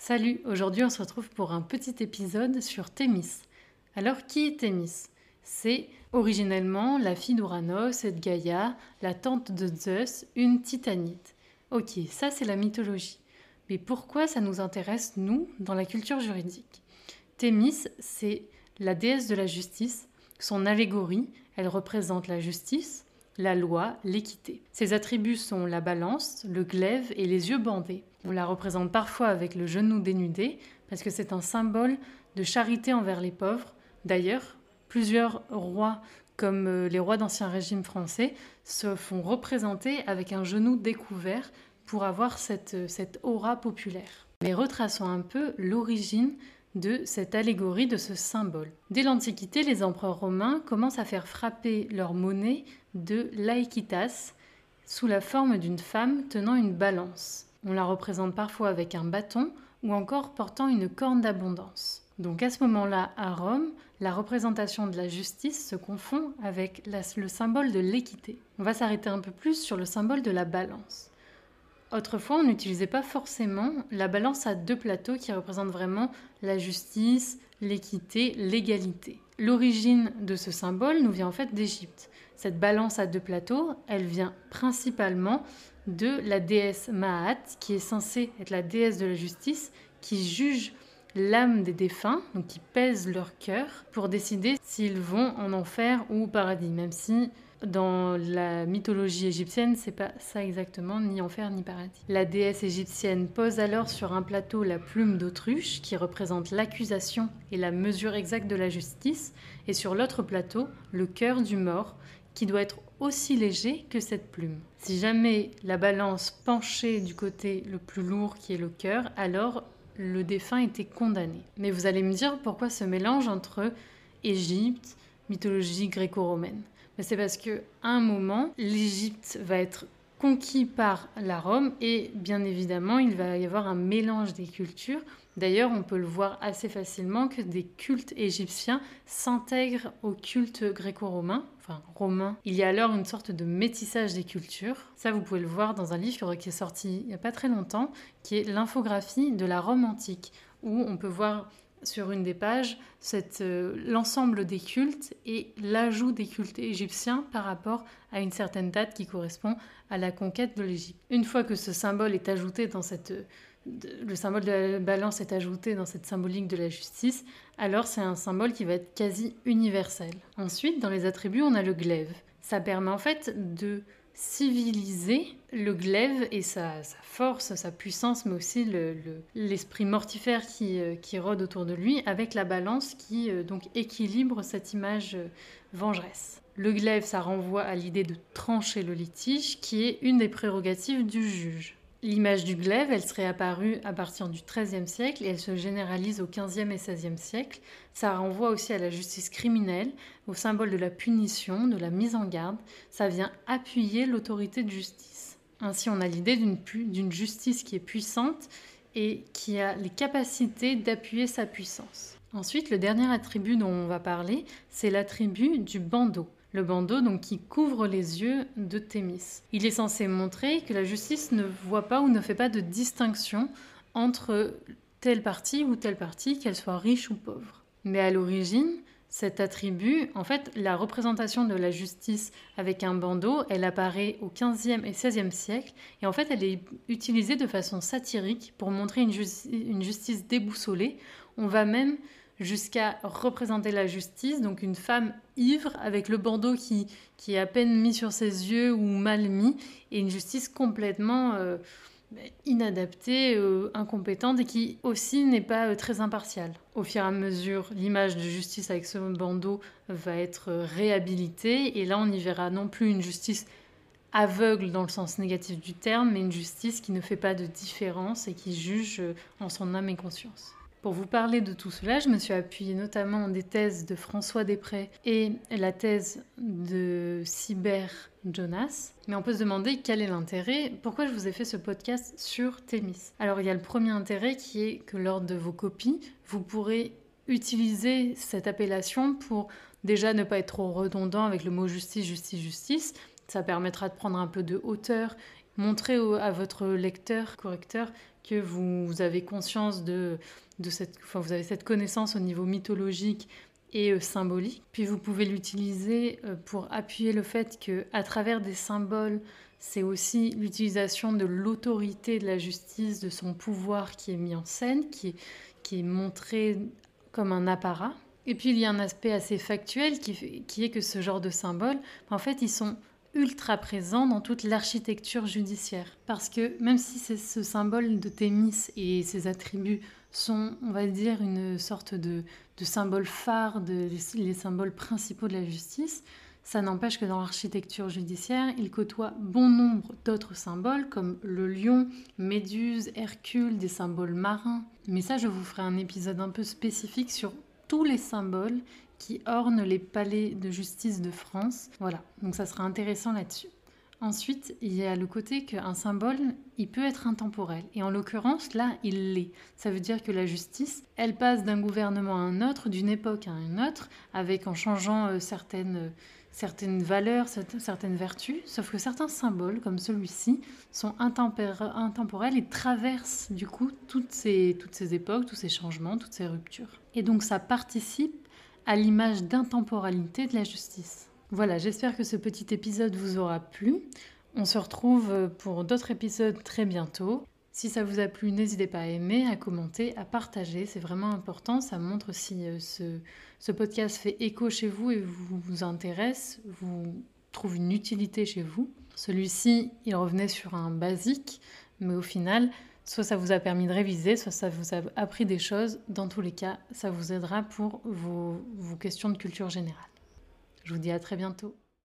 Salut, aujourd'hui on se retrouve pour un petit épisode sur Thémis. Alors qui est Thémis? C'est originellement la fille d'Uranos et de Gaïa, la tante de Zeus, une titanite. Ok, ça c'est la mythologie. Mais pourquoi ça nous intéresse, nous, dans la culture juridique? Thémis, c'est la déesse de la justice. Son allégorie, elle représente la justice, la loi, l'équité. Ses attributs sont la balance, le glaive et les yeux bandés. On la représente parfois avec le genou dénudé parce que c'est un symbole de charité envers les pauvres. D'ailleurs, plusieurs rois, comme euh, les rois d'Ancien Régime français, se font représenter avec un genou découvert pour avoir cette, euh, cette aura populaire. Mais retraçons un peu l'origine de cette allégorie, de ce symbole. Dès l'Antiquité, les empereurs romains commencent à faire frapper leur monnaie de l'aequitas sous la forme d'une femme tenant une balance. On la représente parfois avec un bâton ou encore portant une corne d'abondance. Donc à ce moment-là, à Rome, la représentation de la justice se confond avec le symbole de l'équité. On va s'arrêter un peu plus sur le symbole de la balance. Autrefois, on n'utilisait pas forcément la balance à deux plateaux qui représentent vraiment la justice, l'équité, l'égalité. L'origine de ce symbole nous vient en fait d'Égypte. Cette balance à deux plateaux, elle vient principalement de la déesse Maat, qui est censée être la déesse de la justice, qui juge l'âme des défunts, donc qui pèse leur cœur pour décider s'ils vont en enfer ou au paradis, même si dans la mythologie égyptienne, c'est pas ça exactement, ni enfer ni paradis. La déesse égyptienne pose alors sur un plateau la plume d'autruche, qui représente l'accusation et la mesure exacte de la justice, et sur l'autre plateau, le cœur du mort, qui doit être aussi léger que cette plume. Si jamais la balance penchait du côté le plus lourd qui est le cœur, alors le défunt était condamné. Mais vous allez me dire pourquoi ce mélange entre Égypte, mythologie gréco-romaine? C'est parce que un moment, l'Égypte va être conquis par la Rome et bien évidemment il va y avoir un mélange des cultures. D'ailleurs on peut le voir assez facilement que des cultes égyptiens s'intègrent au culte gréco-romain, enfin romain. Il y a alors une sorte de métissage des cultures. Ça vous pouvez le voir dans un livre qui est sorti il n'y a pas très longtemps, qui est l'infographie de la Rome antique, où on peut voir sur une des pages euh, l'ensemble des cultes et l'ajout des cultes égyptiens par rapport à une certaine date qui correspond à la conquête de l'Égypte. Une fois que ce symbole est ajouté dans cette le symbole de la balance est ajouté dans cette symbolique de la justice, alors c'est un symbole qui va être quasi universel. Ensuite, dans les attributs, on a le glaive. Ça permet en fait de civiliser le glaive et sa, force, sa puissance, mais aussi l'esprit mortifère euh, qui, rôde autour de lui, avec la balance qui euh, donc équilibre cette image euh, vengeresse. Le glaive, ça renvoie à l'idée de trancher le litige, qui est une des prérogatives du juge. L'image du glaive, elle serait apparue à partir du XIIIe siècle et elle se généralise au XVe et XVIe siècle. Ça renvoie aussi à la justice criminelle, au symbole de la punition, de la mise en garde. Ça vient appuyer l'autorité de justice. Ainsi, on a l'idée d'une justice qui est puissante et qui a les capacités d'appuyer sa puissance. Ensuite, le dernier attribut dont on va parler, c'est l'attribut du bandeau le bandeau donc qui couvre les yeux de Thémis. Il est censé montrer que la justice ne voit pas ou ne fait pas de distinction entre telle partie ou telle partie, qu'elle soit riche ou pauvre. Mais à l'origine, cet attribut, en fait, la représentation de la justice avec un bandeau, elle apparaît au XVe et XVIe siècle, et en fait, elle est utilisée de façon satirique pour montrer une justice déboussolée. On va même jusqu'à représenter la justice, donc une femme ivre avec le bandeau qui, qui est à peine mis sur ses yeux ou mal mis, et une justice complètement euh, inadaptée, euh, incompétente, et qui aussi n'est pas euh, très impartiale. Au fur et à mesure, l'image de justice avec ce bandeau va être réhabilitée, et là on y verra non plus une justice aveugle dans le sens négatif du terme, mais une justice qui ne fait pas de différence et qui juge en son âme et conscience. Pour vous parler de tout cela, je me suis appuyée notamment des thèses de François Després et la thèse de Cyber Jonas. Mais on peut se demander quel est l'intérêt, pourquoi je vous ai fait ce podcast sur Thémis? Alors il y a le premier intérêt qui est que lors de vos copies, vous pourrez utiliser cette appellation pour déjà ne pas être trop redondant avec le mot justice, justice, justice. Ça permettra de prendre un peu de hauteur montrer à votre lecteur, correcteur, que vous, avez conscience de, de cette, enfin, vous avez cette connaissance au niveau mythologique et euh, symbolique. Puis vous pouvez l'utiliser euh, pour appuyer le fait que à travers des symboles, c'est aussi l'utilisation de l'autorité de la justice, de son pouvoir qui est mis en scène, qui est, qui est montré comme un apparat. Et puis il y a un aspect assez factuel qui, qui est que ce genre de symboles, en fait, ils sont ultra présents dans toute l'architecture judiciaire. Parce que même si ce symbole de Thémis et ses attributs sont, on va dire, une sorte de, de symbole phare, de, les symboles principaux de la justice, ça n'empêche que dans l'architecture judiciaire, il côtoie bon nombre d'autres symboles comme le lion, Méduse, Hercule, des symboles marins. Mais ça, je vous ferai un épisode un peu spécifique sur tous les symboles qui ornent les palais de justice de France. Voilà, donc ça sera intéressant là-dessus. Ensuite, il y a le côté qu'un symbole, il peut être intemporel. Et en l'occurrence, là, il l'est. Ça veut dire que la justice, elle passe d'un gouvernement à un autre, d'une époque à une autre, avec en changeant euh, certaines, certaines valeurs, certaines vertus. Sauf que certains symboles, comme celui-ci, sont intemporels et traversent du coup toutes ces, toutes ces époques, tous ces changements, toutes ces ruptures. Et donc ça participe à l'image d'intemporalité de la justice. Voilà, j'espère que ce petit épisode vous aura plu. On se retrouve pour d'autres épisodes très bientôt. Si ça vous a plu, n'hésitez pas à aimer, à commenter, à partager. C'est vraiment important. Ça montre si euh, ce, podcast fait écho chez vous et vous vous intéresse, vous trouve une utilité chez vous. Celui-ci, il revenait sur un basique, mais au final, soit ça vous a permis de réviser, soit ça vous a appris des choses. Dans tous les cas, ça vous aidera pour vos questions de culture générale. Je vous dis à très bientôt.